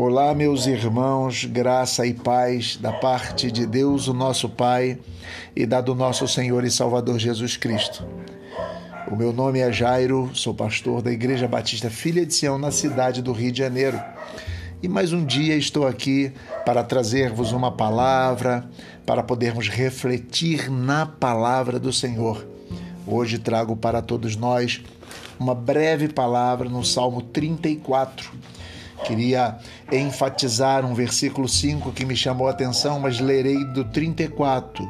Olá, meus irmãos, graça e paz da parte de Deus, o nosso Pai, e da do nosso Senhor e Salvador Jesus Cristo. O meu nome é Jairo, sou pastor da Igreja Batista Filha de Sião, na cidade do Rio de Janeiro. E mais um dia estou aqui para trazer-vos uma palavra, para podermos refletir na palavra do Senhor. Hoje trago para todos nós uma breve palavra no Salmo 34 Queria enfatizar um versículo 5 que me chamou a atenção, mas lerei do 34,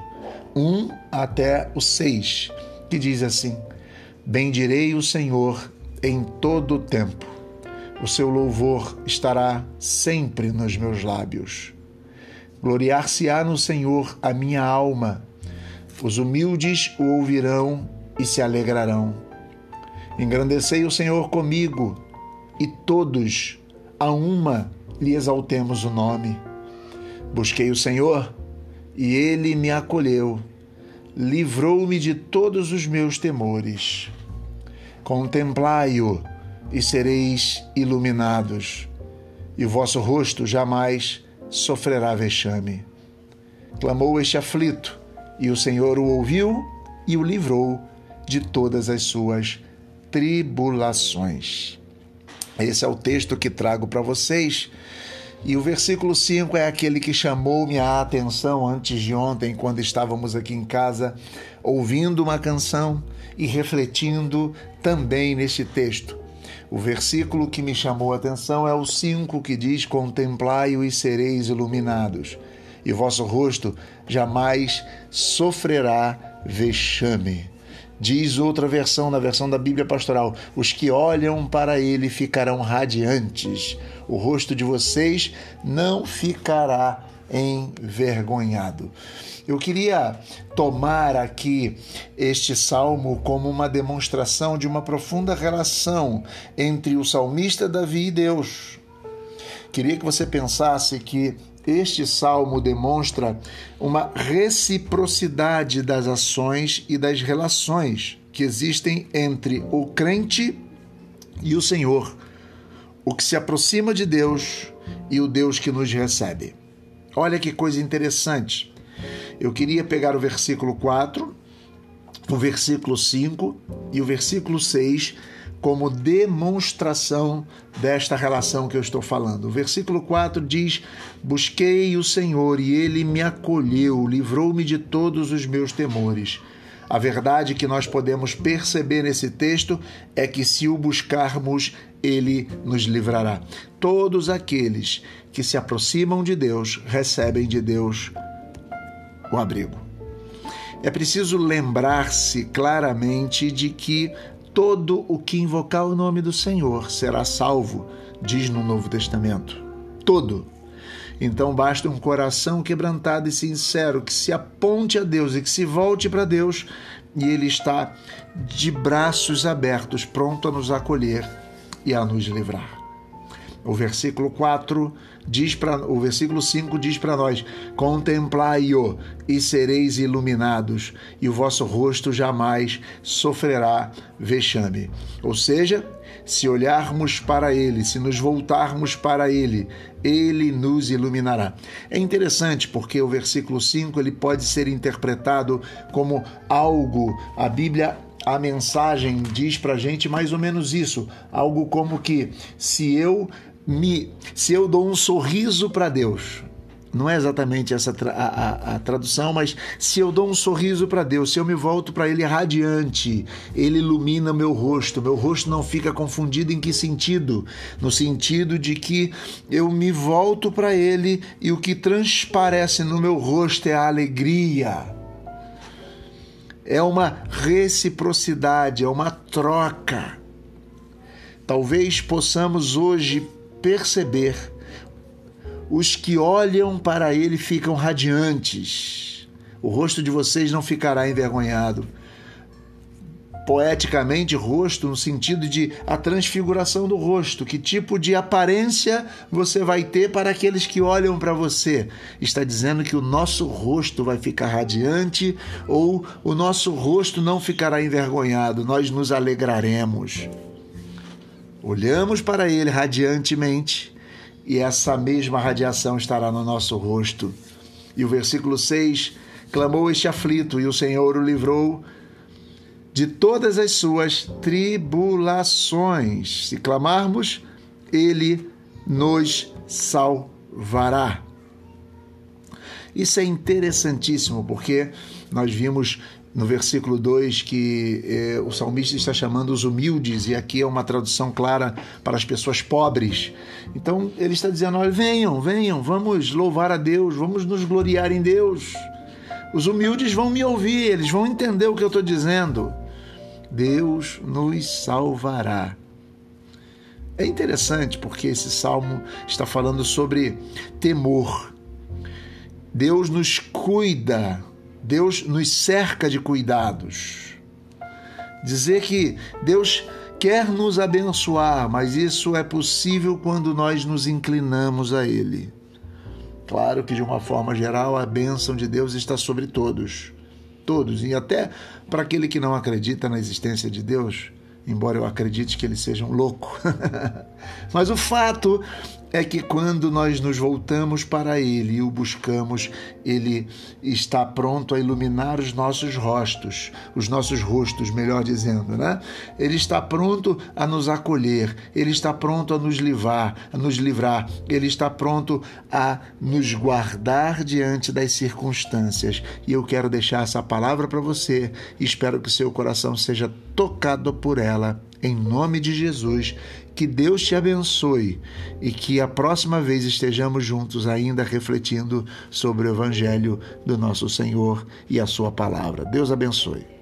1 até o 6, que diz assim: Bendirei o Senhor em todo o tempo. O seu louvor estará sempre nos meus lábios. Gloriar-se-á no Senhor a minha alma. Os humildes o ouvirão e se alegrarão. Engrandecei o Senhor comigo, e todos a uma lhe exaltemos o nome. Busquei o Senhor e ele me acolheu, livrou-me de todos os meus temores. Contemplai-o e sereis iluminados, e o vosso rosto jamais sofrerá vexame. Clamou este aflito, e o Senhor o ouviu e o livrou de todas as suas tribulações. Esse é o texto que trago para vocês. E o versículo 5 é aquele que chamou minha atenção antes de ontem, quando estávamos aqui em casa, ouvindo uma canção e refletindo também neste texto. O versículo que me chamou a atenção é o 5 que diz: Contemplai-o e sereis iluminados, e vosso rosto jamais sofrerá vexame. Diz outra versão, na versão da Bíblia Pastoral: os que olham para ele ficarão radiantes, o rosto de vocês não ficará envergonhado. Eu queria tomar aqui este salmo como uma demonstração de uma profunda relação entre o salmista Davi e Deus. Queria que você pensasse que este salmo demonstra uma reciprocidade das ações e das relações que existem entre o crente e o Senhor, o que se aproxima de Deus e o Deus que nos recebe. Olha que coisa interessante. Eu queria pegar o versículo 4, o versículo 5 e o versículo 6 como demonstração desta relação que eu estou falando. O versículo 4 diz: Busquei o Senhor e ele me acolheu, livrou-me de todos os meus temores. A verdade que nós podemos perceber nesse texto é que se o buscarmos, ele nos livrará. Todos aqueles que se aproximam de Deus recebem de Deus o abrigo. É preciso lembrar-se claramente de que todo o que invocar o nome do Senhor será salvo, diz no Novo Testamento. Todo. Então basta um coração quebrantado e sincero que se aponte a Deus e que se volte para Deus, e Ele está de braços abertos, pronto a nos acolher e a nos livrar. O versículo 4 diz para o versículo 5 diz para nós: Contemplai-o e sereis iluminados, e o vosso rosto jamais sofrerá vexame. Ou seja, se olharmos para ele, se nos voltarmos para ele, ele nos iluminará. É interessante porque o versículo 5 ele pode ser interpretado como algo, a Bíblia a mensagem diz para gente mais ou menos isso, algo como que se eu me, se eu dou um sorriso para Deus, não é exatamente essa a, a, a, tradução, mas se eu dou um sorriso para Deus, se eu me volto para Ele radiante, Ele ilumina meu rosto, meu rosto não fica confundido em que sentido? No sentido de que eu me volto para Ele e o que transparece no meu rosto é a alegria. É uma reciprocidade, é uma troca. Talvez possamos hoje perceber, os que olham para ele ficam radiantes. O rosto de vocês não ficará envergonhado. Poeticamente, rosto no sentido de a transfiguração do rosto. Que tipo de aparência você vai ter para aqueles que olham para você? Está dizendo que o nosso rosto vai ficar radiante ou o nosso rosto não ficará envergonhado. Nós nos alegraremos. Olhamos para ele radiantemente e essa mesma radiação estará no nosso rosto. E o versículo 6: Clamou este aflito, e o Senhor o livrou de todas as suas tribulações. Se clamarmos, ele nos salvará. Isso é interessantíssimo, porque nós vimos no versículo 2 que eh, o salmista está chamando os humildes, e aqui é uma tradução clara para as pessoas pobres. Então ele está dizendo: olha, venham, venham, vamos louvar a Deus, vamos nos gloriar em Deus. Os humildes vão me ouvir, eles vão entender o que eu estou dizendo. Deus nos salvará. É interessante porque esse salmo está falando sobre temor. Deus nos cuida, Deus nos cerca de cuidados. Dizer que Deus quer nos abençoar, mas isso é possível quando nós nos inclinamos a Ele. Claro que, de uma forma geral, a bênção de Deus está sobre todos. Todos. E até para aquele que não acredita na existência de Deus, embora eu acredite que ele seja um louco. Mas o fato é que quando nós nos voltamos para Ele e o buscamos, Ele está pronto a iluminar os nossos rostos, os nossos rostos, melhor dizendo, né? Ele está pronto a nos acolher, Ele está pronto a nos livrar, a nos livrar, Ele está pronto a nos guardar diante das circunstâncias. E eu quero deixar essa palavra para você. Espero que o seu coração seja tocado por ela em nome de Jesus. Que Deus te abençoe e que a próxima vez estejamos juntos ainda refletindo sobre o Evangelho do nosso Senhor e a Sua palavra. Deus abençoe.